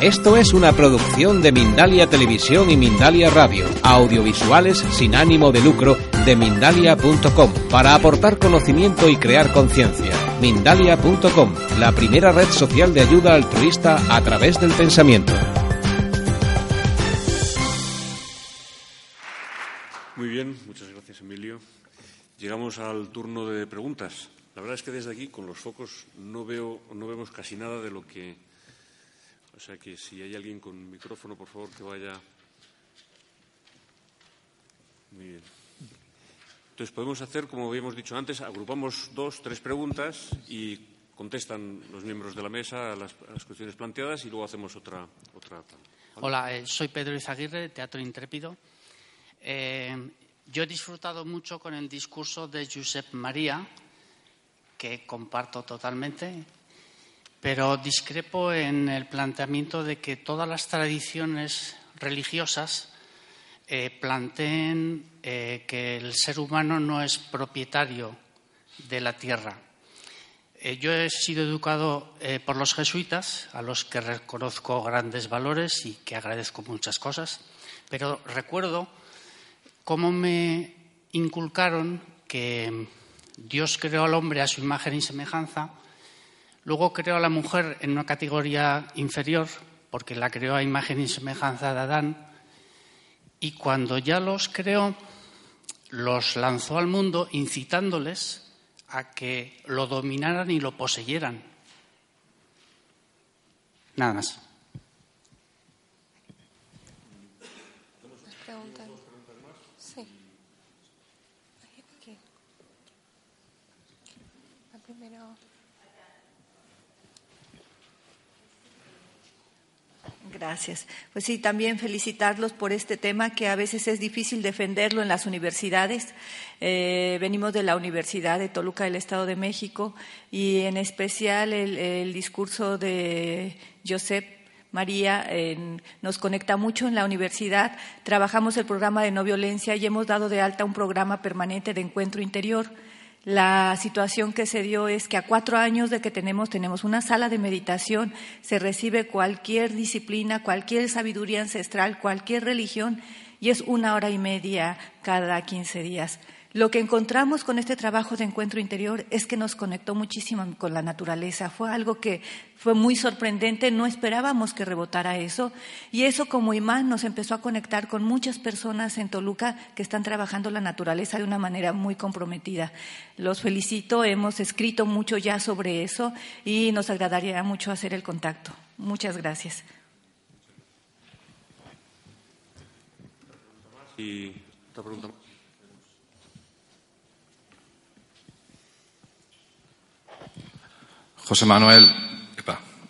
Esto es una producción de Mindalia Televisión y Mindalia Radio, audiovisuales sin ánimo de lucro de mindalia.com, para aportar conocimiento y crear conciencia. Mindalia.com, la primera red social de ayuda altruista a través del pensamiento. Muy bien, muchas gracias Emilio. Llegamos al turno de preguntas. La verdad es que desde aquí, con los focos, no, veo, no vemos casi nada de lo que o sea que si hay alguien con micrófono, por favor, que vaya. Muy bien. Entonces podemos hacer, como habíamos dicho antes, agrupamos dos, tres preguntas y contestan los miembros de la mesa a las, cuestiones planteadas y luego hacemos otra. otra Hola, eh, soy Pedro Izaguirre, Teatro Intrépido. Eh, yo he disfrutado mucho con el discurso de Josep María, que comparto totalmente pero discrepo en el planteamiento de que todas las tradiciones religiosas eh, planteen eh, que el ser humano no es propietario de la tierra. Eh, yo he sido educado por los jesuitas, a los que reconozco grandes valores y que agradezco muchas cosas, pero recuerdo cómo me inculcaron que Dios creó al hombre a su imagen y semejanza Luego creó a la mujer en una categoría inferior, porque la creó a imagen y semejanza de Adán. Y cuando ya los creó, los lanzó al mundo incitándoles a que lo dominaran y lo poseyeran. Nada más. Gracias. Pues sí, también felicitarlos por este tema que a veces es difícil defenderlo en las universidades. Eh, venimos de la Universidad de Toluca del Estado de México y en especial el, discurso de Josep María nos conecta mucho en la universidad. Trabajamos el programa de no violencia y hemos dado de alta un programa permanente de encuentro interior la situación que se dio es que a cuatro años de que tenemos, tenemos una sala de meditación, se recibe cualquier disciplina, cualquier sabiduría ancestral, cualquier religión, y es una hora y media cada quince días. Lo que encontramos con este trabajo de encuentro interior es que nos conectó muchísimo con la naturaleza. Fue algo que fue muy sorprendente, no esperábamos que rebotara eso. Y eso como imán nos empezó a conectar con muchas personas en Toluca que están trabajando la naturaleza de una manera muy comprometida. Los felicito, hemos escrito mucho ya sobre eso y nos agradaría mucho hacer el contacto. Muchas gracias. Y pregunta José Manuel,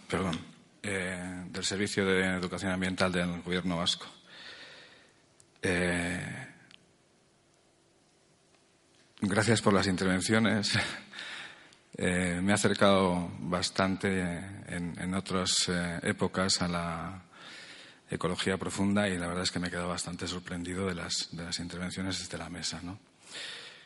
perdón, eh, del Servicio de Educación Ambiental del Gobierno Vasco. Eh, gracias por las intervenciones. Eh, me he acercado bastante en, otras épocas a la ecología profunda y la verdad es que me he quedado bastante sorprendido de las, intervenciones desde la mesa. ¿no?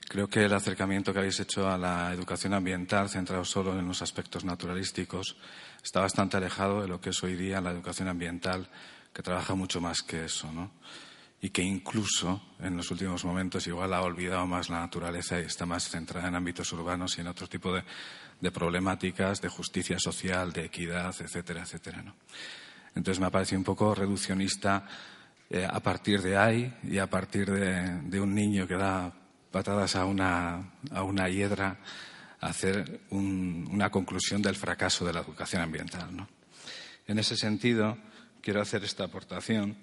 Creo que el acercamiento que habéis hecho a la educación ambiental, centrado solo en los aspectos naturalísticos, está bastante alejado de lo que es hoy día la educación ambiental, que trabaja mucho más que eso, ¿no? Y que incluso en los últimos momentos igual ha olvidado más la naturaleza y está más centrada en ámbitos urbanos y en otro tipo de, problemáticas de justicia social, de equidad, etcétera, etcétera, ¿no? Entonces me ha parecido un poco reduccionista eh, a partir de ahí y a partir de un niño que da patadas a una, a una hiedra hacer una conclusión del fracaso de la educación ambiental. En ese sentido, quiero hacer esta aportación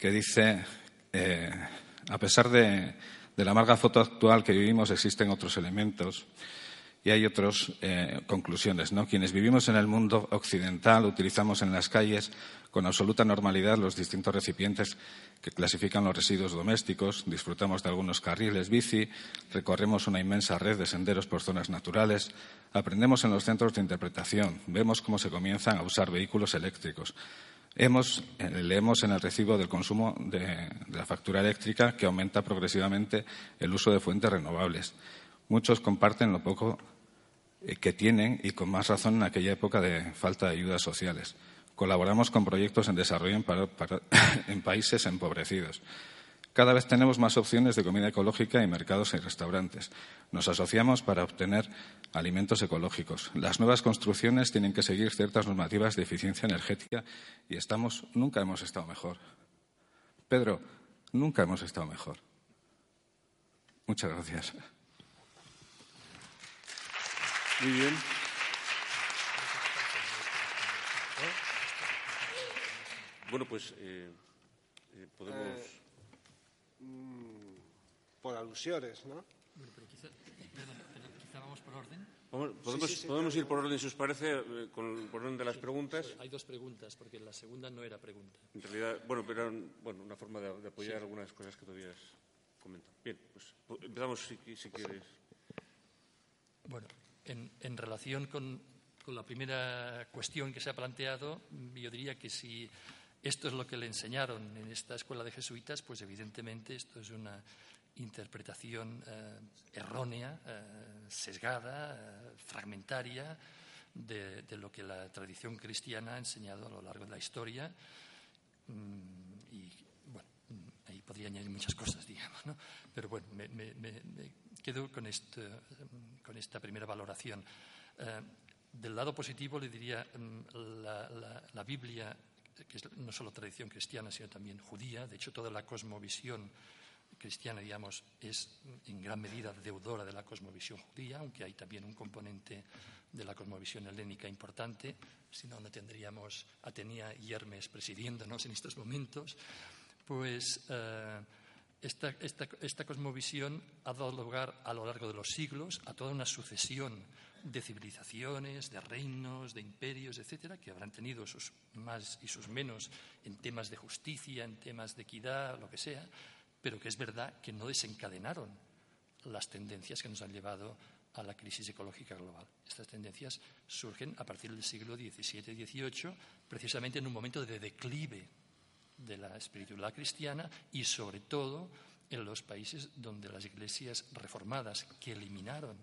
que dice, eh, a pesar de, la amarga foto actual que vivimos, existen otros elementos y hay otras eh, conclusiones. ¿no? Quienes vivimos en el mundo occidental utilizamos en las calles con absoluta normalidad los distintos recipientes que clasifican los residuos domésticos, disfrutamos de algunos carriles bici, recorremos una inmensa red de senderos por zonas naturales, aprendemos en los centros de interpretación, vemos cómo se comienzan a usar vehículos eléctricos. Eh, leemos en el recibo del consumo de la factura eléctrica que aumenta progresivamente el uso de fuentes renovables. Muchos comparten lo poco que tienen, y con más razón en aquella época de falta de ayudas sociales. Colaboramos con proyectos en desarrollo en países empobrecidos. Cada vez tenemos más opciones de comida ecológica en mercados y restaurantes. Nos asociamos para obtener alimentos ecológicos. Las nuevas construcciones tienen que seguir ciertas normativas de eficiencia energética y estamos, nunca hemos estado mejor. Pedro, nunca hemos estado mejor. Muchas gracias. Muy bien. Bueno, pues eh, eh, podemos. Eh, Mm, por alusiones, ¿no? Bueno, pero quizá, perdón, pero quizá vamos por orden. podemos, sí, sí, sí, podemos ir por orden, si os parece, eh, con, por orden de las preguntas. Hay dos preguntas, porque la segunda no era pregunta. En realidad, bueno, pero era bueno, una forma de, de apoyar algunas cosas que todavía has comentado. Bien, pues empezamos si, si quieres. Bueno, en, en relación con, la primera cuestión que se ha planteado, yo diría que si esto es lo que le enseñaron en esta escuela de jesuitas, pues evidentemente esto es una interpretación eh, errónea, eh, sesgada, eh, fragmentaria de, lo que la tradición cristiana ha enseñado a lo largo de la historia. Mm, y bueno, mm, ahí podría añadir muchas cosas, digamos, ¿no? Pero bueno, me, quedo con, con, esta primera valoración. del lado positivo le diría, mm, la, la Biblia que es no solo tradición cristiana, sino también judía. De hecho, toda la cosmovisión cristiana, digamos, es en gran medida deudora de la cosmovisión judía, aunque hay también un componente de la cosmovisión helénica importante, si no, no tendríamos Atenea y Hermes presidiéndonos en estos momentos. Pues eh, esta, esta cosmovisión ha dado lugar a lo largo de los siglos a toda una sucesión de civilizaciones, de reinos, de imperios, etcétera, que habrán tenido sus más y sus menos en temas de justicia, en temas de equidad, lo que sea, pero que es verdad que no desencadenaron las tendencias que nos han llevado a la crisis ecológica global. Estas tendencias surgen a partir del siglo XVII y XVIII, precisamente en un momento de declive de la espiritualidad cristiana y, sobre todo, en los países donde las iglesias reformadas que eliminaron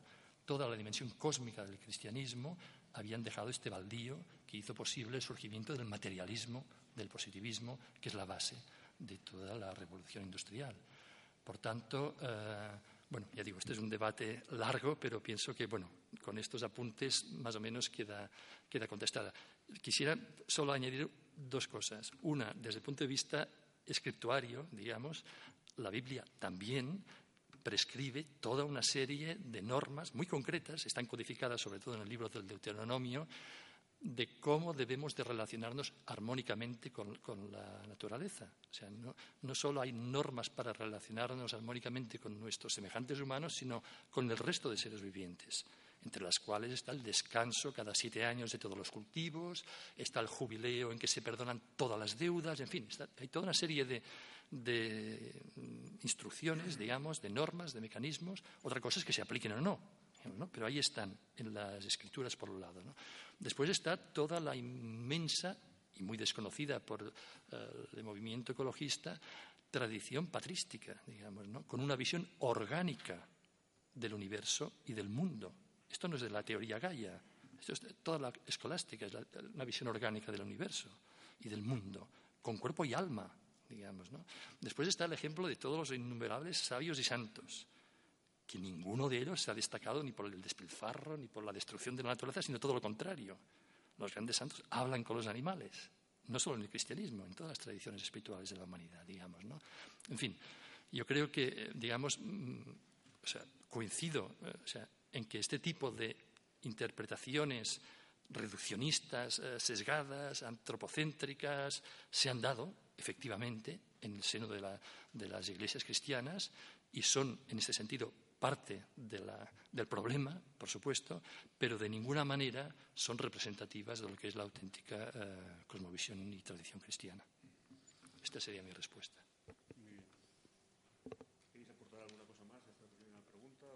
toda la dimensión cósmica del cristianismo, habían dejado este baldío que hizo posible el surgimiento del materialismo, del positivismo, que es la base de toda la revolución industrial. Por tanto, eh, bueno, ya digo, este es un debate largo, pero pienso que, bueno, con estos apuntes más o menos queda, queda contestada. Quisiera solo añadir dos cosas. Una, desde el punto de vista escrituario, digamos, la Biblia también prescribe toda una serie de normas muy concretas, están codificadas sobre todo en el libro del Deuteronomio, de cómo debemos de relacionarnos armónicamente con, la naturaleza. O sea, no, no, solo hay normas para relacionarnos armónicamente con nuestros semejantes humanos, sino con el resto de seres vivientes, entre las cuales está el descanso cada siete años de todos los cultivos, está el jubileo en que se perdonan todas las deudas, en fin, hay toda una serie de, de instrucciones, digamos, de normas, de mecanismos. Otra cosa es que se apliquen o no, pero ahí están en las escrituras por un lado. Después está toda la inmensa y muy desconocida por eh, el movimiento ecologista tradición patrística, digamos, con una visión orgánica del universo y del mundo. Esto no es de la teoría Gaia, esto es toda la escolástica, es una visión orgánica del universo y del mundo, con cuerpo y alma, Después está el ejemplo de todos los innumerables sabios y santos, que ninguno de ellos se ha destacado ni por el despilfarro ni por la destrucción de la naturaleza, sino todo lo contrario. Los grandes santos hablan con los animales, no solo en el cristianismo, en todas las tradiciones espirituales de la humanidad, digamos, En fin, yo creo que, digamos, mm, coincido eh, en que este tipo de interpretaciones reduccionistas, eh, sesgadas, antropocéntricas, se han dado efectivamente en el seno de, las iglesias cristianas y son, en este sentido, parte del problema, por supuesto, pero de ninguna manera son representativas de lo que es la auténtica eh, cosmovisión y tradición cristiana. Esta sería mi respuesta. ¿Queréis aportar alguna cosa más a esta primera pregunta?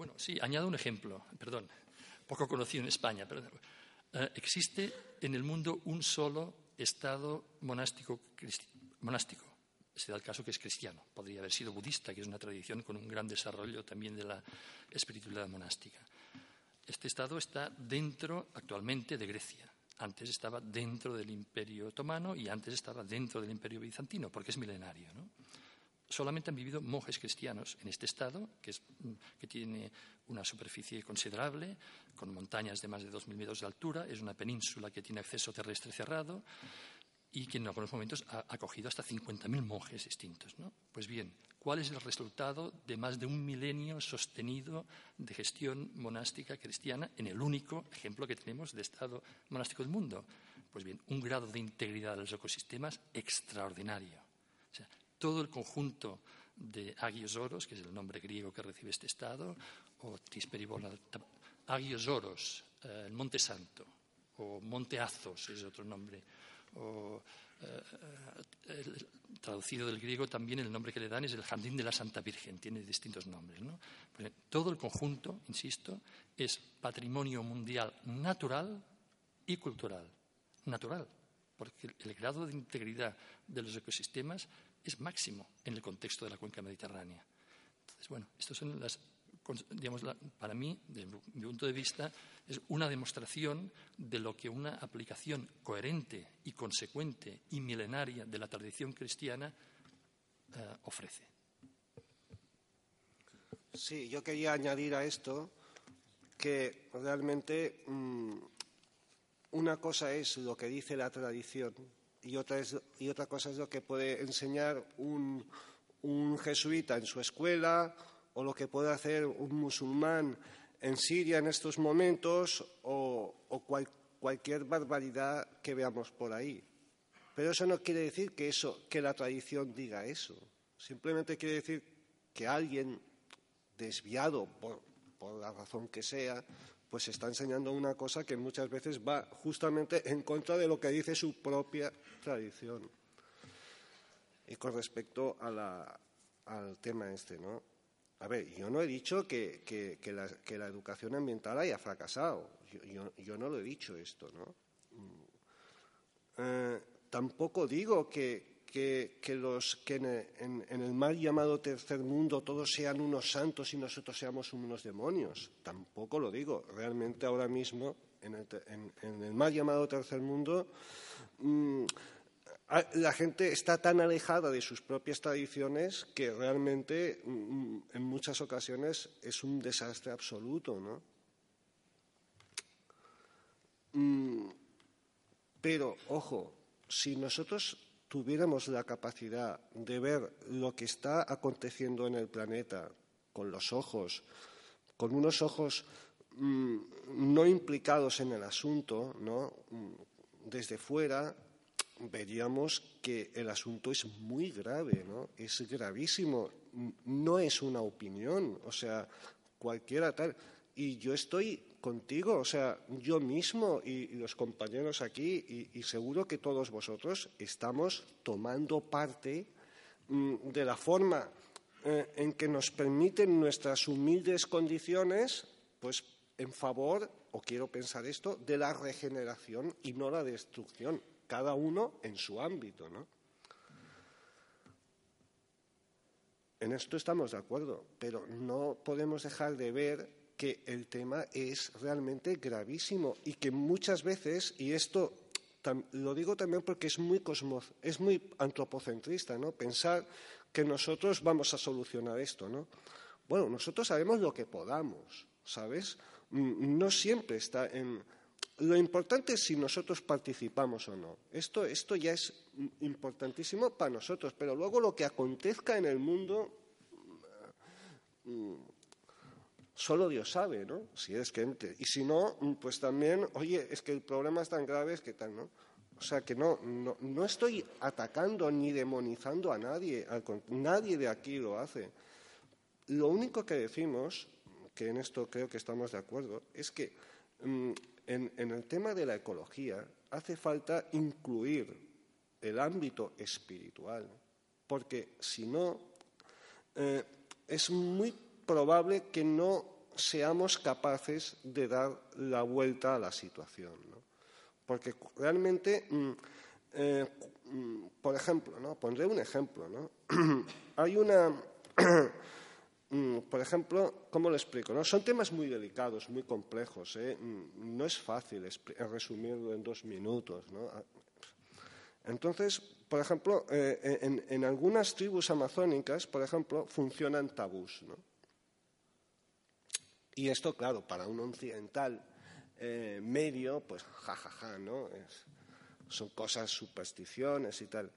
Bueno, sí, añado un ejemplo, perdón, poco conocido en España. Pero, eh, existe en el mundo un solo estado monástico, monástico. Se da el caso que es cristiano. Podría haber sido budista, que es una tradición con un gran desarrollo también de la espiritualidad monástica. este Estado está dentro actualmente de Grecia. Antes estaba dentro del Imperio Otomano y antes estaba dentro del Imperio Bizantino, porque es milenario. Solamente han vivido monjes cristianos en este Estado, que, que tiene una superficie considerable, con montañas de más de 2.000 metros de altura, es una península que tiene acceso terrestre cerrado y que en algunos momentos ha acogido hasta 50.000 monjes distintos. Pues bien, ¿cuál es el resultado de más de un milenio sostenido de gestión monástica cristiana en el único ejemplo que tenemos de Estado monástico del mundo? Pues bien, un grado de integridad de los ecosistemas extraordinario. Todo el conjunto de Agios Oros, que es el nombre griego que recibe este Estado, o Tisperibola, Agios Oros, eh, el Monte Santo, o Monte Azos es otro nombre, o eh, traducido del griego también el nombre que le dan es el Jardín de la Santa Virgen, tiene distintos nombres. Pues, todo el conjunto, insisto, es patrimonio mundial natural y cultural. Natural, porque el grado de integridad de los ecosistemas es máximo en el contexto de la cuenca mediterránea. Entonces, bueno, estas son las digamos, para mí, desde mi punto de vista, es una demostración de lo que una aplicación coherente y consecuente y milenaria de la tradición cristiana eh, ofrece. Sí, yo quería añadir a esto que realmente mm, una cosa es lo que dice la tradición y otra, otra cosa es lo que puede enseñar un, jesuita en su escuela o lo que puede hacer un musulmán en Siria en estos momentos o, cualquier barbaridad que veamos por ahí. Pero eso no quiere decir que, eso, que la tradición diga eso. Simplemente quiere decir que alguien desviado por la razón que sea, pues está enseñando una cosa que muchas veces va justamente en contra de lo que dice su propia tradición. Y con respecto al tema este, ¿no? A ver, yo no he dicho que, la, educación ambiental haya fracasado. Yo, no lo he dicho esto, ¿no? Mm. Eh, tampoco digo que, los que en, el mal llamado tercer mundo todos sean unos santos y nosotros seamos unos demonios. Tampoco lo digo. Realmente ahora mismo en el, mal llamado tercer mundo mm, la gente está tan alejada de sus propias tradiciones que realmente mm, en muchas ocasiones es un desastre absoluto, ¿no? Mm, pero, ojo, si nosotros tuviéramos la capacidad de ver lo que está aconteciendo en el planeta con los ojos, con unos ojos mm, no implicados en el asunto, ¿no? desde fuera, veríamos que el asunto es muy grave, ¿no? Es gravísimo. No es una opinión, o sea, cualquiera tal. Y yo estoy contigo, o sea, yo mismo y, los compañeros aquí, y, seguro que todos vosotros estamos tomando parte mm, de la forma eh, en que nos permiten nuestras humildes condiciones, pues en favor, o quiero pensar esto, de la regeneración y no la destrucción cada uno en su ámbito, ¿no? En esto estamos de acuerdo, pero no podemos dejar de ver que el tema es realmente gravísimo y que muchas veces, y esto lo digo también porque es muy cosmos, es muy antropocentrista, ¿no? Pensar que nosotros vamos a solucionar esto, ¿no? Bueno, nosotros sabemos lo que podamos, ¿sabes? Mm, no siempre está en lo importante es si nosotros participamos o no. Esto, esto ya es importantísimo para nosotros, pero luego lo que acontezca en el mundo, mm, solo Dios sabe, ¿no? Si es que y si no, pues también, oye, es que el problema es tan grave, es que tal, ¿no? O sea que no, no, no estoy atacando ni demonizando a nadie, nadie de aquí lo hace. Lo único que decimos, que en esto creo que estamos de acuerdo, es que mm, en, el tema de la ecología hace falta incluir el ámbito espiritual, porque si no, eh, es muy probable que no seamos capaces de dar la vuelta a la situación. Porque realmente, mm, eh, mm, por ejemplo, ¿no? pondré un ejemplo. ¿no? Hay una. mm, por ejemplo, ¿cómo lo explico? No? Son temas muy delicados, muy complejos. ¿eh? No es fácil resumirlo en dos minutos. ¿no? Entonces, por ejemplo, eh, en, algunas tribus amazónicas, por ejemplo, funcionan tabús. ¿no? Y esto, claro, para un occidental eh, medio, pues jajaja, ja, ja, ¿no? son cosas, supersticiones y tal.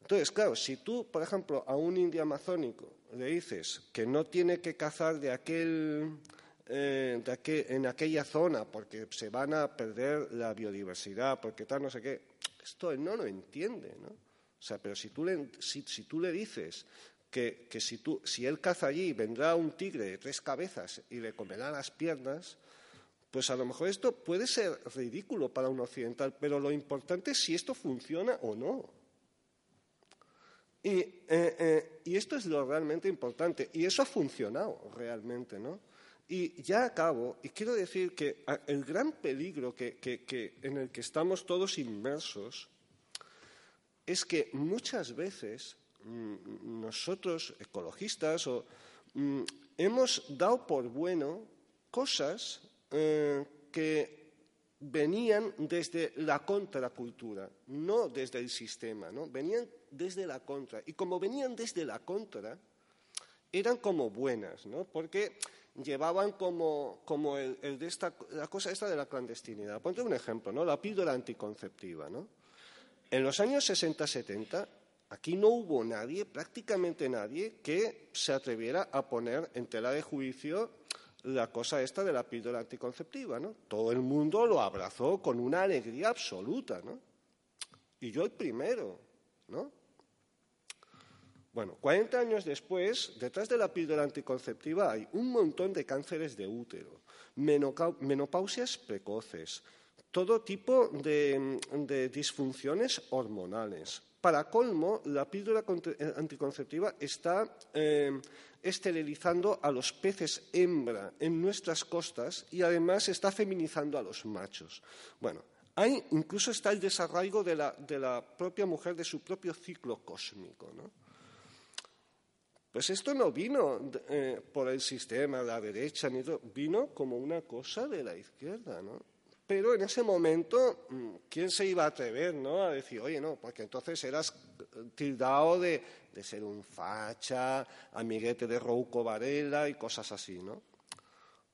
Entonces, claro, si tú, por ejemplo, a un indio amazónico le dices que no tiene que cazar de aquel, eh, de en aquella zona porque se van a perder la biodiversidad, porque tal, no sé qué, esto él no lo entiende, ¿no? O sea, pero si tú le, si, tú le dices que, que si, tú, si él caza allí vendrá un tigre de tres cabezas y le comerá las piernas, pues a lo mejor esto puede ser ridículo para un occidental, pero lo importante es si esto funciona o no. Eh, eh, y, esto es lo realmente importante. Y eso ha funcionado realmente, ¿no? Y ya acabo, y quiero decir que el gran peligro que, en el que estamos todos inmersos es que muchas veces nosotros, ecologistas, mm, hemos dado por bueno cosas eh, que venían desde la contracultura, no desde el sistema, ¿no? Venían desde la contra. Y como venían desde la contra, eran como buenas, ¿no? Porque llevaban como, como el, de esta, la cosa esta de la clandestinidad. Ponte un ejemplo, ¿no? La píldora anticonceptiva, ¿no? En los años 60-70, aquí no hubo nadie, prácticamente nadie, que se atreviera a poner en tela de juicio la cosa esta de la píldora anticonceptiva. Todo el mundo lo abrazó con una alegría absoluta, ¿no? Y yo el primero, ¿no? Bueno, 40 años después, detrás de la píldora anticonceptiva hay un montón de cánceres de útero, menopausias precoces, todo tipo de, disfunciones hormonales. Para colmo, la píldora anticonceptiva está eh, esterilizando a los peces hembra en nuestras costas y además está feminizando a los machos. Bueno, hay, incluso está el desarraigo de la, propia mujer de su propio ciclo cósmico. ¿no? Pues esto no vino eh, por el sistema, la derecha, ni vino como una cosa de la izquierda. ¿no? Pero en ese momento, mm, ¿quién se iba a atrever ¿no? a decir, oye, no, porque entonces eras tildado de, ser un facha, amiguete de Rouco Varela y cosas así, ¿no?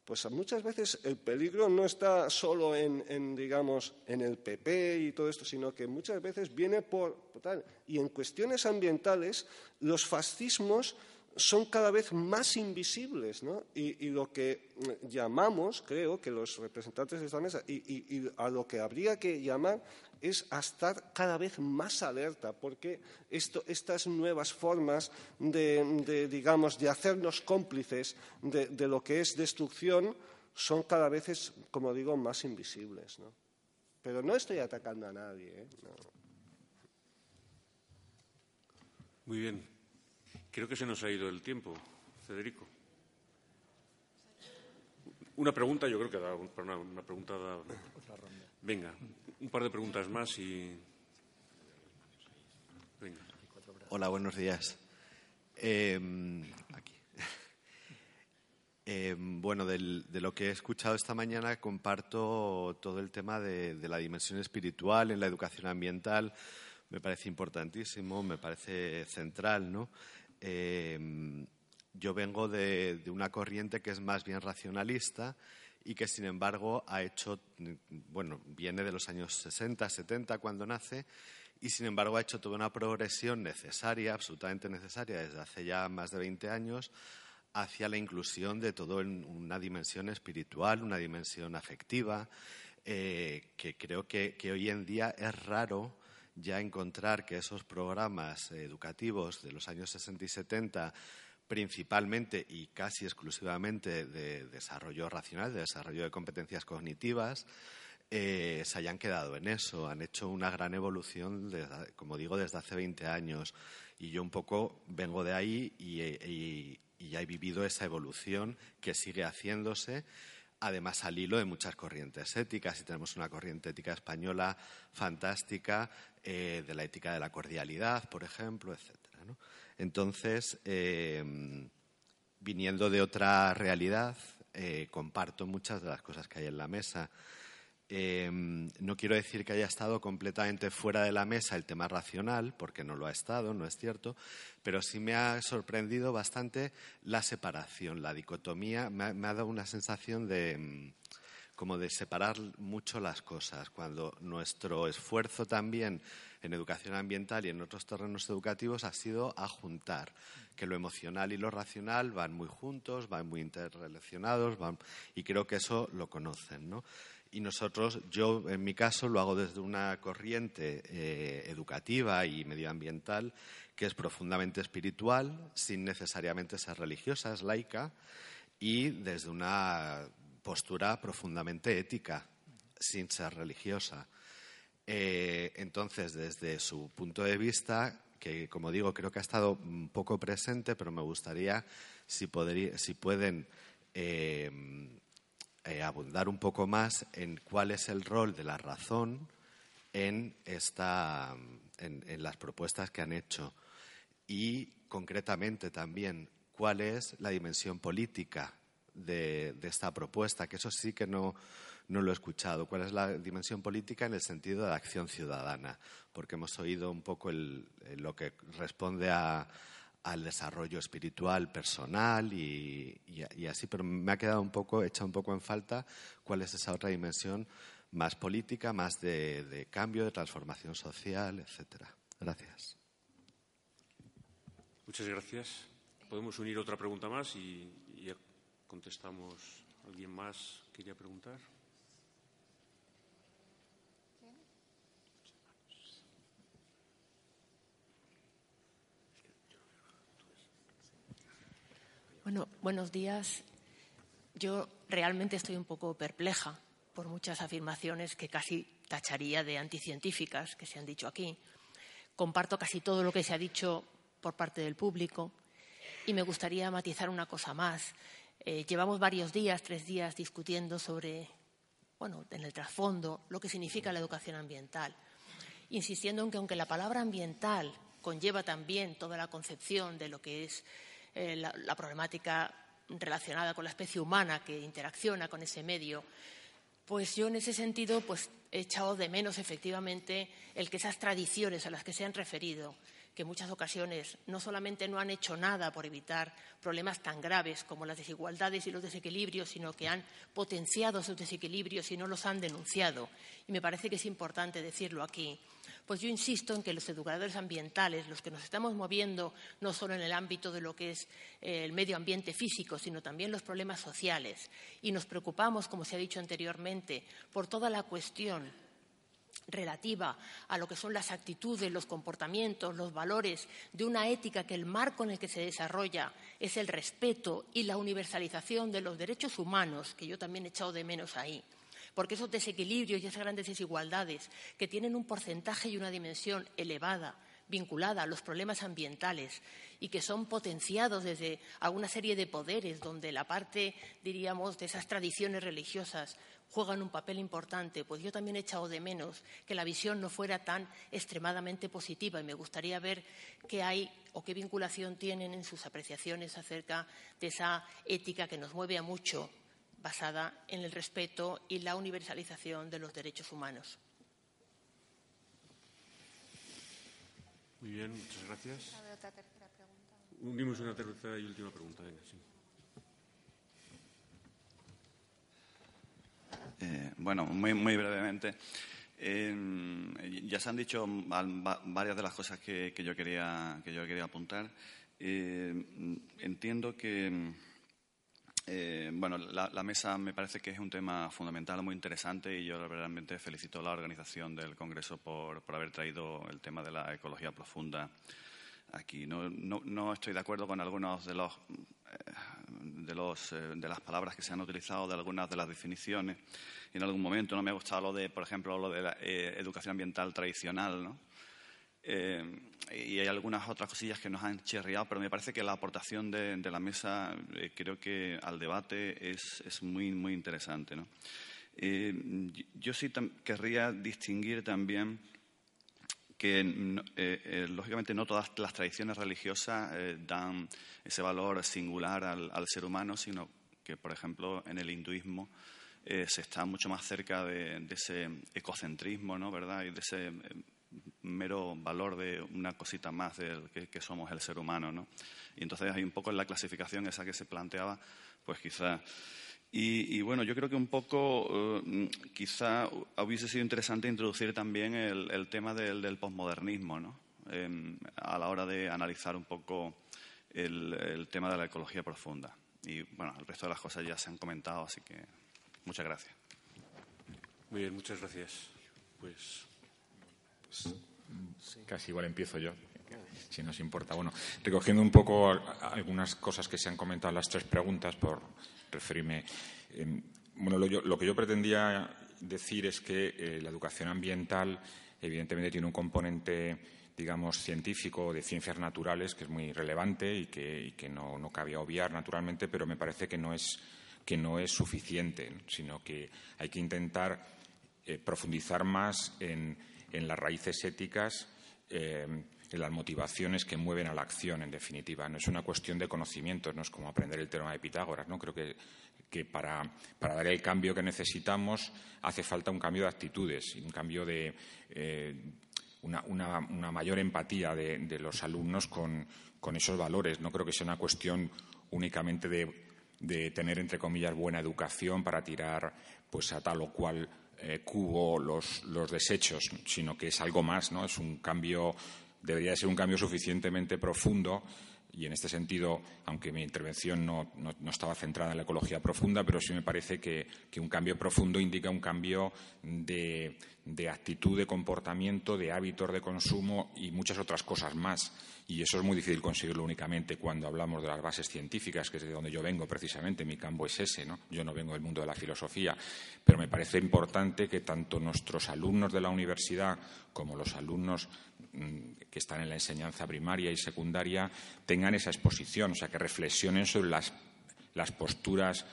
Pues muchas veces el peligro no está solo en, digamos, en el PP y todo esto, sino que muchas veces viene por, por tal. Y en cuestiones ambientales, los fascismos son cada vez más invisibles, ¿no? Y, lo que llamamos, creo que los representantes de esta mesa, y, a lo que habría que llamar es a estar cada vez más alerta, porque estas nuevas formas de, digamos, de hacernos cómplices de, lo que es destrucción son cada vez, como digo, más invisibles, ¿no? Pero no estoy atacando a nadie, ¿eh? Muy bien. Creo que se nos ha ido el tiempo, Federico. Una pregunta, yo creo que da una, pregunta. Da... Venga, un par de preguntas más y. Venga. Hola, buenos días. Em, aquí. Em, bueno, de lo que he escuchado esta mañana comparto todo el tema de la dimensión espiritual en la educación ambiental. Me parece importantísimo, me parece central, ¿no? Em, yo vengo de, una corriente que es más bien racionalista y que, sin embargo, ha hecho, bueno, viene de los años 60, 70 cuando nace y, sin embargo, ha hecho toda una progresión necesaria, absolutamente necesaria, desde hace ya más de 20 años, hacia la inclusión de todo en una dimensión espiritual, una dimensión afectiva, eh, que creo que, que hoy en día es raro ya encontrar que esos programas educativos de los años 60 y 70 principalmente y casi exclusivamente de desarrollo racional, de desarrollo de competencias cognitivas, eh, se hayan quedado en eso. Han hecho una gran evolución, como digo, desde hace 20 años. Y yo un poco vengo de ahí y ya he vivido esa evolución que sigue haciéndose además al hilo de muchas corrientes éticas y tenemos una corriente ética española fantástica eh, de la ética de la cordialidad, por ejemplo, etc. Entonces, eh, viniendo de otra realidad, eh, comparto muchas de las cosas que hay en la mesa. No quiero decir que haya estado completamente fuera de la mesa el tema racional, porque no lo ha estado, no es cierto, pero sí me ha sorprendido bastante la separación, la dicotomía. Me ha, dado una sensación de em, como de separar mucho las cosas, cuando nuestro esfuerzo también en educación ambiental y en otros terrenos educativos ha sido a juntar, que lo emocional y lo racional van muy juntos, van muy interrelacionados, van, y creo que eso lo conocen, ¿no? Y nosotros, yo en mi caso, lo hago desde una corriente eh, educativa y medioambiental que es profundamente espiritual, sin necesariamente ser religiosa, es laica, y desde una postura profundamente ética, sin ser religiosa. Eh, entonces, desde su punto de vista, que como digo, creo que ha estado poco presente, pero me gustaría si, si pueden eh, eh, abundar un poco más en cuál es el rol de la razón en, esta, en, las propuestas que han hecho y concretamente también cuál es la dimensión política de, esta propuesta, que eso sí que no, no, lo he escuchado. ¿Cuál es la dimensión política en el sentido de acción ciudadana? Porque hemos oído un poco lo que responde al desarrollo espiritual personal y, así, pero me ha quedado un poco, hecha un poco en falta cuál es esa otra dimensión más política, más de, cambio, de transformación social, etcétera. Gracias. Muchas gracias. Podemos unir otra pregunta más y contestamos. ¿Alguien más quería preguntar? Bueno, buenos días. Yo realmente estoy un poco perpleja por muchas afirmaciones que casi tacharía de anticientíficas que se han dicho aquí. Comparto casi todo lo que se ha dicho por parte del público y me gustaría matizar una cosa más. Eh, llevamos varios días, tres días, discutiendo sobre, bueno, en el trasfondo, lo que significa la educación ambiental, insistiendo en que aunque la palabra ambiental conlleva también toda la concepción de lo que es eh, la, problemática relacionada con la especie humana que interacciona con ese medio, pues yo en ese sentido pues, he echado de menos efectivamente el que esas tradiciones a las que se han referido, que en muchas ocasiones no solamente no han hecho nada por evitar problemas tan graves como las desigualdades y los desequilibrios, sino que han potenciado esos desequilibrios y no los han denunciado. Y me parece que es importante decirlo aquí pues yo insisto en que los educadores ambientales, los que nos estamos moviendo no solo en el ámbito de lo que es eh, el medio ambiente físico, sino también los problemas sociales, y nos preocupamos, como se ha dicho anteriormente, por toda la cuestión relativa a lo que son las actitudes, los comportamientos, los valores de una ética que el marco en el que se desarrolla es el respeto y la universalización de los derechos humanos, que yo también he echado de menos ahí. Porque esos desequilibrios y esas grandes desigualdades que tienen un porcentaje y una dimensión elevada vinculada a los problemas ambientales y que son potenciados desde alguna serie de poderes donde la parte, diríamos, de esas tradiciones religiosas juegan un papel importante, pues yo también he echado de menos que la visión no fuera tan extremadamente positiva y me gustaría ver qué hay o qué vinculación tienen en sus apreciaciones acerca de esa ética que nos mueve a mucho basada en el respeto y la universalización de los derechos humanos. Muy bien, muchas gracias. otra tercera pregunta. Unimos una tercera y última pregunta. Eh, bueno, muy, muy brevemente. Eh, ya se han dicho varias de las cosas que, yo, quería, que yo quería apuntar. Eh, entiendo que eh, bueno, la, mesa me parece que es un tema fundamental, muy interesante y yo realmente felicito a la organización del Congreso por, haber traído el tema de la ecología profunda aquí. No, estoy de acuerdo con algunos de los, eh, de, los eh, de las palabras que se han utilizado, de algunas de las definiciones. En algún momento no me ha gustado lo de, por ejemplo, lo de la educación ambiental tradicional, ¿no? Eh, y hay algunas otras cosillas que nos han chirriado, pero me parece que la aportación de, la mesa, eh, creo que al debate es, es muy, muy interesante. ¿no? Eh, yo sí querría distinguir también que lógicamente no todas las tradiciones religiosas dan ese valor singular al, ser humano, sino que, por ejemplo, en el hinduismo se está mucho más cerca de, ese ecocentrismo, ¿no? ¿verdad? Y de ese mero valor de una cosita más del que, somos el ser humano, ¿no? Y entonces hay un poco en la clasificación esa que se planteaba, pues quizá. Y, bueno, yo creo que un poco, eh, quizá hubiese sido interesante introducir también el, tema del, del posmodernismo, ¿no? Em, a la hora de analizar un poco el, el tema de la ecología profunda. Y bueno, el resto de las cosas ya se han comentado, así que muchas gracias. Muy bien, muchas gracias. Pues Casi igual empiezo yo, si nos importa. Bueno, recogiendo un poco algunas cosas que se han comentado en las tres preguntas, por referirme. Em, bueno, lo, que yo pretendía decir es que eh, la educación ambiental, evidentemente, tiene un componente digamos, científico de ciencias naturales, que es muy relevante y que, no, no cabía obviar, naturalmente, pero me parece que no es, que no es suficiente, sino que hay que intentar eh, profundizar más en, en las raíces éticas, eh, en las motivaciones que mueven a la acción, en definitiva. No es una cuestión de conocimientos, no es como aprender el teorema de Pitágoras. ¿no? Creo que, para, dar el cambio que necesitamos hace falta un cambio de actitudes, un cambio de eh, una, mayor empatía de, los alumnos con, esos valores. No creo que sea una cuestión únicamente de, tener, entre comillas, buena educación para tirar pues, a tal o cual eh, cubo los, los, desechos, sino que es algo más, ¿no? Es un cambio, debería ser un cambio suficientemente profundo y en este sentido, aunque mi intervención no, no, estaba centrada en la ecología profunda, pero sí me parece que, que un cambio profundo indica un cambio de, de, actitud, de comportamiento, de hábitos de consumo y muchas otras cosas más. Y eso es muy difícil conseguirlo únicamente cuando hablamos de las bases científicas, que es de donde yo vengo precisamente, mi campo es ese, ¿no? Yo no vengo del mundo de la filosofía, pero me parece importante que tanto nuestros alumnos de la universidad como los alumnos que están en la enseñanza primaria y secundaria tengan esa exposición, o sea, que reflexionen sobre las, las posturas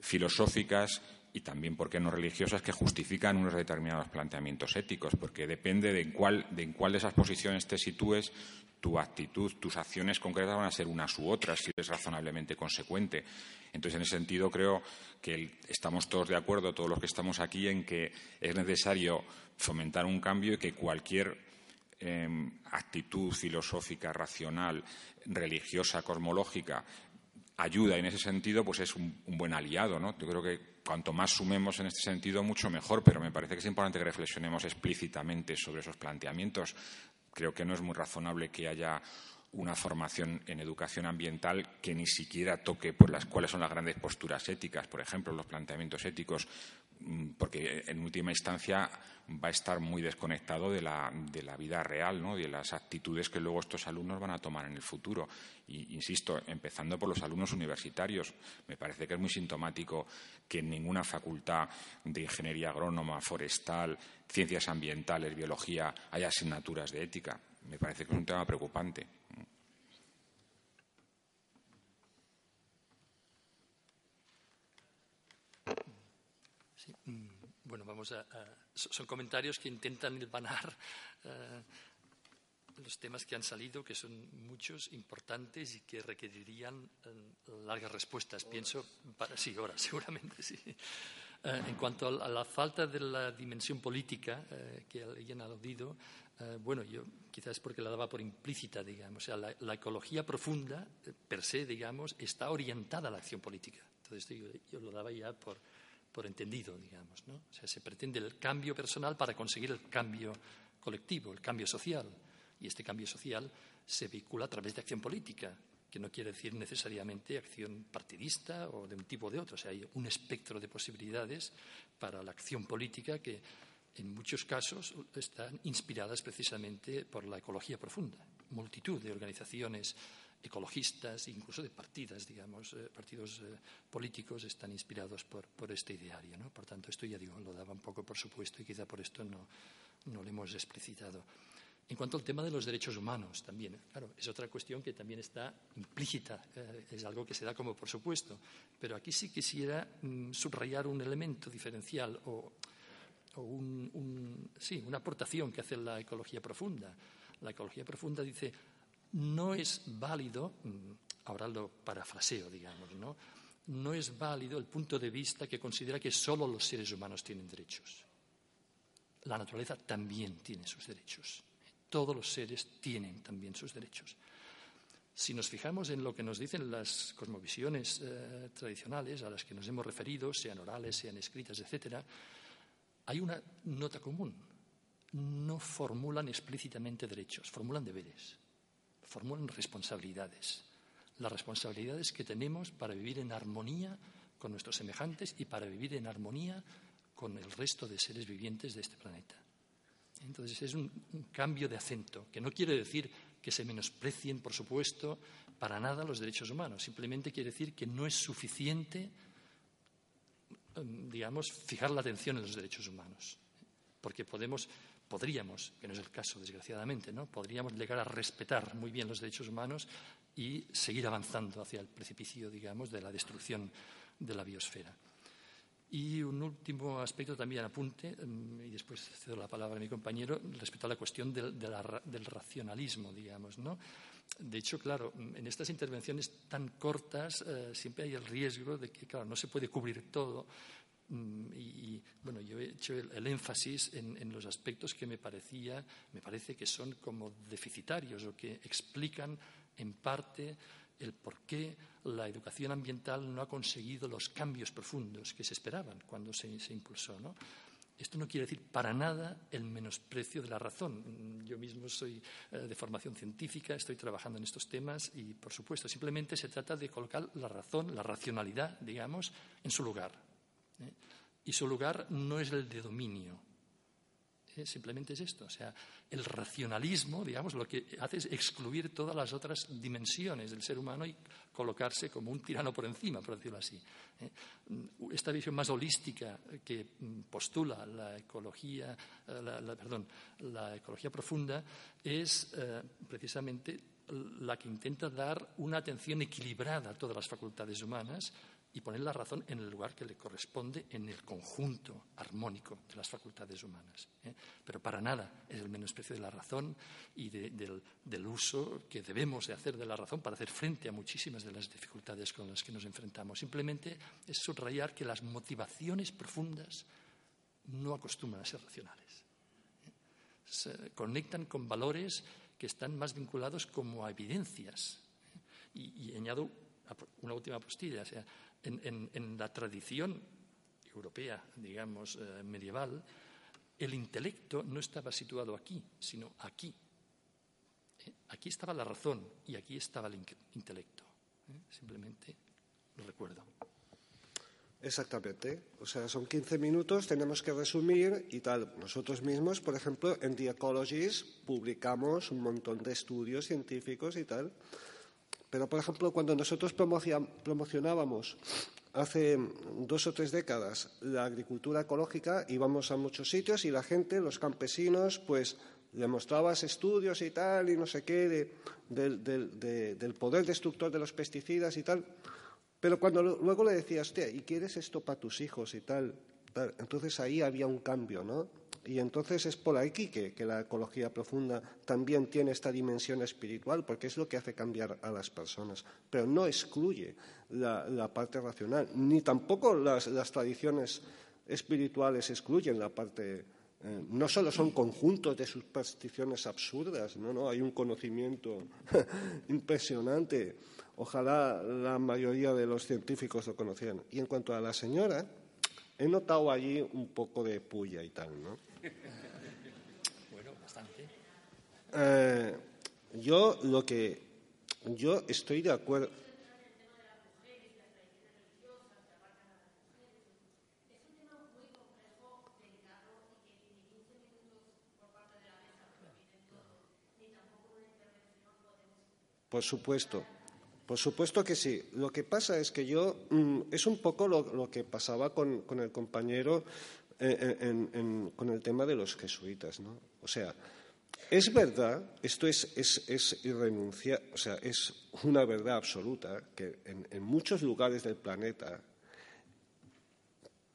filosóficas y también, ¿por qué no religiosas?, que justifican unos determinados planteamientos éticos, porque depende de en cuál de, en cuál de esas posiciones te sitúes, tu actitud, tus acciones concretas van a ser unas u otras, si eres razonablemente consecuente. Entonces, en ese sentido, creo que estamos todos de acuerdo, todos los que estamos aquí, en que es necesario fomentar un cambio y que cualquier em, actitud filosófica, racional, religiosa, cosmológica, ayuda en ese sentido, pues es un, buen aliado, ¿no? Yo creo que cuanto más sumemos en este sentido, mucho mejor, pero me parece que es importante que reflexionemos explícitamente sobre esos planteamientos, creo que no es muy razonable que haya una formación en educación ambiental que ni siquiera toque por las cuáles son las grandes posturas éticas, por ejemplo, los planteamientos éticos, porque en última instancia va a estar muy desconectado de la, de la vida real, ¿no? de las actitudes que luego estos alumnos van a tomar en el futuro. Y, insisto, empezando por los alumnos universitarios, me parece que es muy sintomático que en ninguna facultad de ingeniería agrónoma, forestal, ciencias ambientales, biología, haya asignaturas de ética. Me parece que es un tema preocupante. Mm, bueno, vamos a, son comentarios que intentan hilvanar eh, los temas que han salido, que son muchos, importantes y que requerirían eh, largas respuestas. Pienso, para, sí, ahora, seguramente sí. Eh, en cuanto a la falta de la dimensión política que alguien ha aludido, bueno, yo quizás es porque la daba por implícita, digamos. O sea, la, ecología profunda, per se, digamos, está orientada a la acción política. Entonces, yo lo daba ya por, por entendido, digamos. ¿no? Se pretende el cambio personal para conseguir el cambio colectivo, el cambio social. Y este cambio social se vincula a través de acción política, que no quiere decir necesariamente acción partidista o de un tipo o de otro. O sea, hay un espectro de posibilidades para la acción política que en muchos casos están inspiradas precisamente por la ecología profunda. Multitud de organizaciones ecologistas, incluso de partidas, digamos, eh, partidos eh, políticos están inspirados por, por este ideario. ¿no? Por tanto, esto ya digo, lo daba un poco por supuesto y quizá por esto no, lo hemos explicitado. En cuanto al tema de los derechos humanos, también, claro, es otra cuestión que también está implícita, eh, es algo que se da como por supuesto, pero aquí sí quisiera mm, subrayar un elemento diferencial o, sí, una aportación que hace la ecología profunda. La ecología profunda dice, no es válido, mm, ahora lo parafraseo, digamos, ¿no? No es válido el punto de vista que considera que solo los seres humanos tienen derechos. La naturaleza también tiene sus derechos. Todos los seres tienen también sus derechos. Si nos fijamos en lo que nos dicen las cosmovisiones eh, tradicionales a las que nos hemos referido, sean orales, sean escritas, etc., hay una nota común. No formulan explícitamente derechos, formulan deberes, formulan responsabilidades. Las responsabilidades que tenemos para vivir en armonía con nuestros semejantes y para vivir en armonía con el resto de seres vivientes de este planeta. Entonces es un, cambio de acento, que no quiere decir que se menosprecien, por supuesto, para nada los derechos humanos. Simplemente quiere decir que no es suficiente, em, digamos, fijar la atención en los derechos humanos. Porque podemos, podríamos, que no es el caso, desgraciadamente, ¿no? podríamos llegar a respetar muy bien los derechos humanos y seguir avanzando hacia el precipicio, digamos, de la destrucción de la biosfera. Y un último aspecto también apunte, mm, y después cedo la palabra a mi compañero, respecto a la cuestión del, racionalismo, digamos. ¿no? De hecho, claro, en estas intervenciones tan cortas eh, siempre hay el riesgo de que, claro, no se puede cubrir todo. Mm, y, bueno, yo he hecho el, énfasis en, los aspectos que me parecía, me parece que son como deficitarios o que explican en parte el por qué la educación ambiental no ha conseguido los cambios profundos que se esperaban cuando se, impulsó. Esto no quiere decir para nada el menosprecio de la razón. Yo mismo soy eh, de formación científica, estoy trabajando en estos temas y, por supuesto, simplemente se trata de colocar la razón, la racionalidad, digamos, en su lugar. ¿Eh? Y su lugar no es el de dominio, simplemente es esto. O sea, el racionalismo, digamos, lo que hace es excluir todas las otras dimensiones del ser humano y colocarse como un tirano por encima, por decirlo así. ¿eh? Esta visión más holística que postula la ecología, eh, perdón, la ecología profunda es eh, precisamente la que intenta dar una atención equilibrada a todas las facultades humanas y poner la razón en el lugar que le corresponde en el conjunto armónico de las facultades humanas. ¿eh? Pero para nada es el menosprecio de la razón y del, uso que debemos de hacer de la razón para hacer frente a muchísimas de las dificultades con las que nos enfrentamos. Simplemente es subrayar que las motivaciones profundas no acostumbran a ser racionales. ¿eh? Se conectan con valores que están más vinculados como a evidencias. Y, y añado una última postilla. O sea, en, la tradición europea, digamos, eh, medieval, el intelecto no estaba situado aquí, sino aquí. Eh, aquí estaba la razón y aquí estaba el intelecto. Eh, simplemente lo recuerdo. Exactamente. O sea, son 15 minutos, tenemos que resumir y tal. Nosotros mismos, por ejemplo, en The Ecologist publicamos un montón de estudios científicos y tal pero, por ejemplo, cuando nosotros promocionábamos hace dos o tres décadas la agricultura ecológica, íbamos a muchos sitios y la gente, los campesinos, pues le mostrabas estudios y tal, y no sé qué, del poder destructor de los pesticidas y tal. Pero cuando luego le decías, ¿y quieres esto para tus hijos y tal? Entonces ahí había un cambio, ¿no? Y entonces es por aquí que, la ecología profunda también tiene esta dimensión espiritual, porque es lo que hace cambiar a las personas. Pero no excluye la, parte racional, ni tampoco las, tradiciones espirituales excluyen la parte. Eh, no solo son conjuntos de supersticiones absurdas, no, no, hay un conocimiento impresionante. Ojalá la mayoría de los científicos lo conocieran. Y en cuanto a la señora, he notado allí un poco de puya y tal, ¿no? Bueno, bastante. Eh, yo lo que yo estoy de acuerdo. Por supuesto. Por supuesto que sí. Lo que pasa es que yo, mm, es un poco lo, que pasaba con, el compañero eh, con el tema de los jesuitas. ¿no? O sea, es verdad, esto es, es, es o sea, es una verdad absoluta que en, muchos lugares del planeta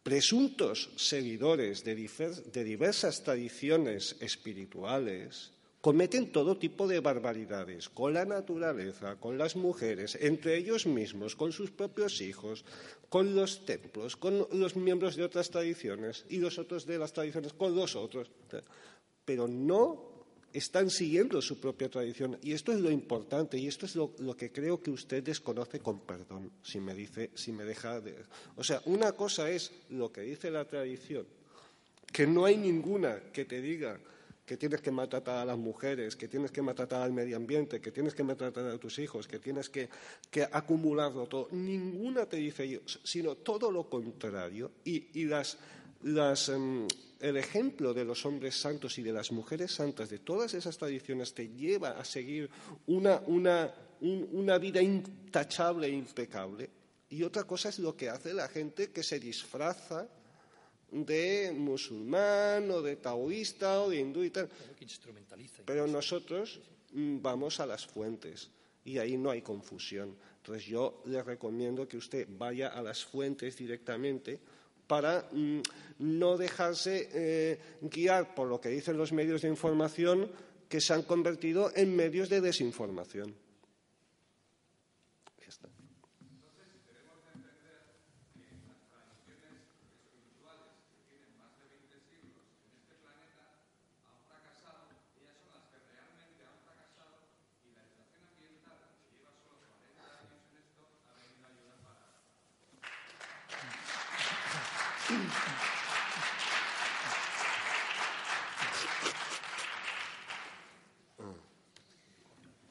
presuntos seguidores de, diversas tradiciones espirituales cometen todo tipo de barbaridades con la naturaleza, con las mujeres, entre ellos mismos, con sus propios hijos, con los templos, con los miembros de otras tradiciones y los otros de las tradiciones con los otros. Pero no están siguiendo su propia tradición. Y esto es lo importante, y esto es lo, que creo que usted desconoce con perdón, si me dice, si me deja de. O sea, una cosa es lo que dice la tradición, que no hay ninguna que te diga que tienes que maltratar a las mujeres, que tienes que maltratar al medio ambiente, que tienes que maltratar a tus hijos, que tienes que, acumularlo todo. Ninguna te dice sino todo lo contrario. Y, las, em, el ejemplo de los hombres santos y de las mujeres santas de todas esas tradiciones te lleva a seguir una, una vida intachable e impecable. Y otra cosa es lo que hace la gente que se disfraza de musulmán o de taoísta o de hindú y tal. Pero nosotros mm, vamos a las fuentes y ahí no hay confusión. Entonces yo le recomiendo que usted vaya a las fuentes directamente para mm, no dejarse eh, guiar por lo que dicen los medios de información que se han convertido en medios de desinformación.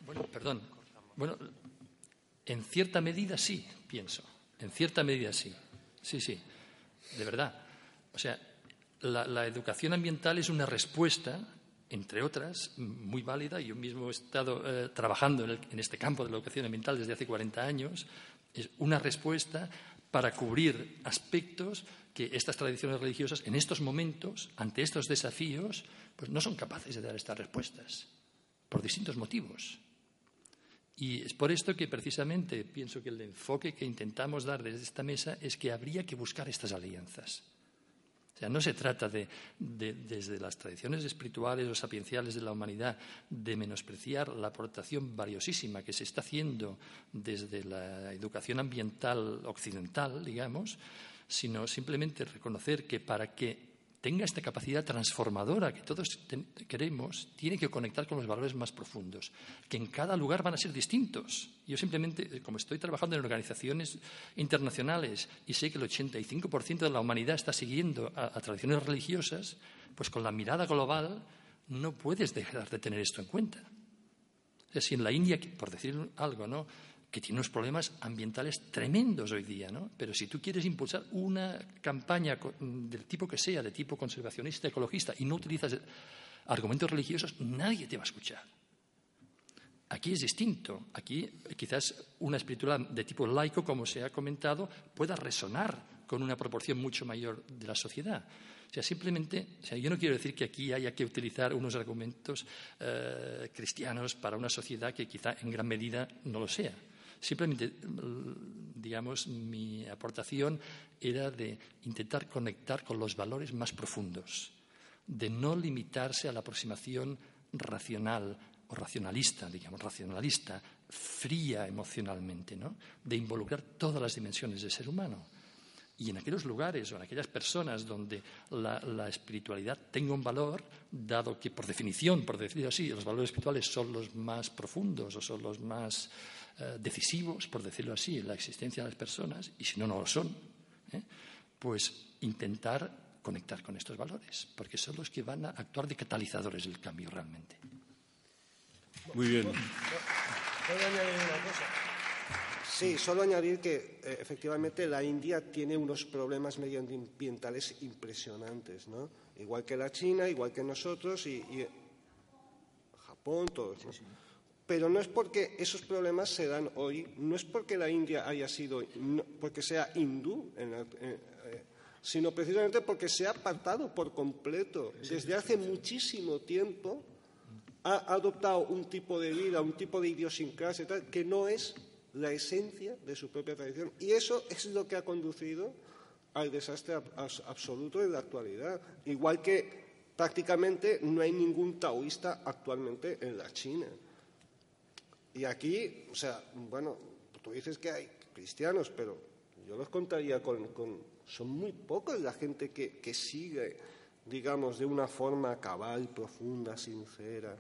Bueno, perdón. Bueno, en cierta medida sí, pienso. En cierta medida sí. Sí, sí. De verdad. O sea, la, educación ambiental es una respuesta, entre otras, muy válida. Yo mismo he estado eh, trabajando en, en este campo de la educación ambiental desde hace 40 años. Es una respuesta para cubrir aspectos que estas tradiciones religiosas en estos momentos, ante estos desafíos, pues no son capaces de dar estas respuestas, por distintos motivos. Y es por esto que precisamente pienso que el enfoque que intentamos dar desde esta mesa es que habría que buscar estas alianzas. O sea, no se trata de, desde las tradiciones espirituales o sapienciales de la humanidad, de menospreciar la aportación valiosísima que se está haciendo desde la educación ambiental occidental, digamos, sino simplemente reconocer que para que tenga esta capacidad transformadora que todos queremos, tiene que conectar con los valores más profundos, que en cada lugar van a ser distintos. Yo simplemente, eh, como estoy trabajando en organizaciones internacionales y sé que el 85% de la humanidad está siguiendo a, tradiciones religiosas, pues con la mirada global no puedes dejar de tener esto en cuenta. si en la India, por decir algo, ¿no? Que tiene unos problemas ambientales tremendos hoy día, ¿no? Pero si tú quieres impulsar una campaña del tipo que sea, de tipo conservacionista, ecologista, y no utilizas argumentos religiosos, nadie te va a escuchar. Aquí es distinto. Aquí quizás una espiritualidad de tipo laico, como se ha comentado, pueda resonar con una proporción mucho mayor de la sociedad. O sea, simplemente, o sea, yo no quiero decir que aquí haya que utilizar unos argumentos eh, cristianos para una sociedad que quizá en gran medida no lo sea. Simplemente, digamos, mi aportación era de intentar conectar con los valores más profundos, de no limitarse a la aproximación racional o racionalista, digamos, racionalista, fría emocionalmente, ¿no? de involucrar todas las dimensiones del ser humano. Y en aquellos lugares o en aquellas personas donde la, la, espiritualidad tenga un valor, dado que por definición, por decirlo así, los valores espirituales son los más profundos o son los más eh, decisivos, por decirlo así, en la existencia de las personas, y si no, no lo son, ¿eh? pues intentar conectar con estos valores, porque son los que van a actuar de catalizadores del cambio realmente. Muy bien. Sí, solo añadir que eh, efectivamente la India tiene unos problemas medioambientales impresionantes, ¿no? Igual que la China, igual que nosotros y, Japón, todos pero no es porque esos problemas se dan hoy, no es porque la India haya sido, porque sea hindú, eh, sino precisamente porque se ha apartado por completo. Desde hace muchísimo tiempo ha adoptado un tipo de vida, un tipo de idiosincrasia tal, que no es la esencia de su propia tradición. Y eso es lo que ha conducido al desastre absoluto en la actualidad. Igual que prácticamente no hay ningún taoísta actualmente en la China. Y aquí, o sea, bueno, tú dices que hay cristianos, pero yo los contaría con, son muy pocos la gente que, que sigue, digamos, de una forma cabal, profunda, sincera,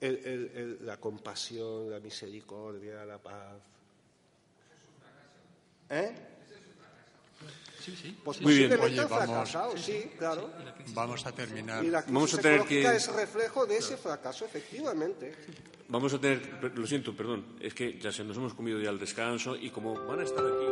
la compasión, la misericordia, la paz. ¿Eh? Sí, sí. Pues Muy bien. Oye, vamos- fracasado, sí, claro. Vamos a terminar. Y la crisis Vamos a tener que- es reflejo de ese fracaso, efectivamente. Vamos a tener, lo siento, perdón, es que ya se nos hemos comido ya el descanso y como van a estar aquí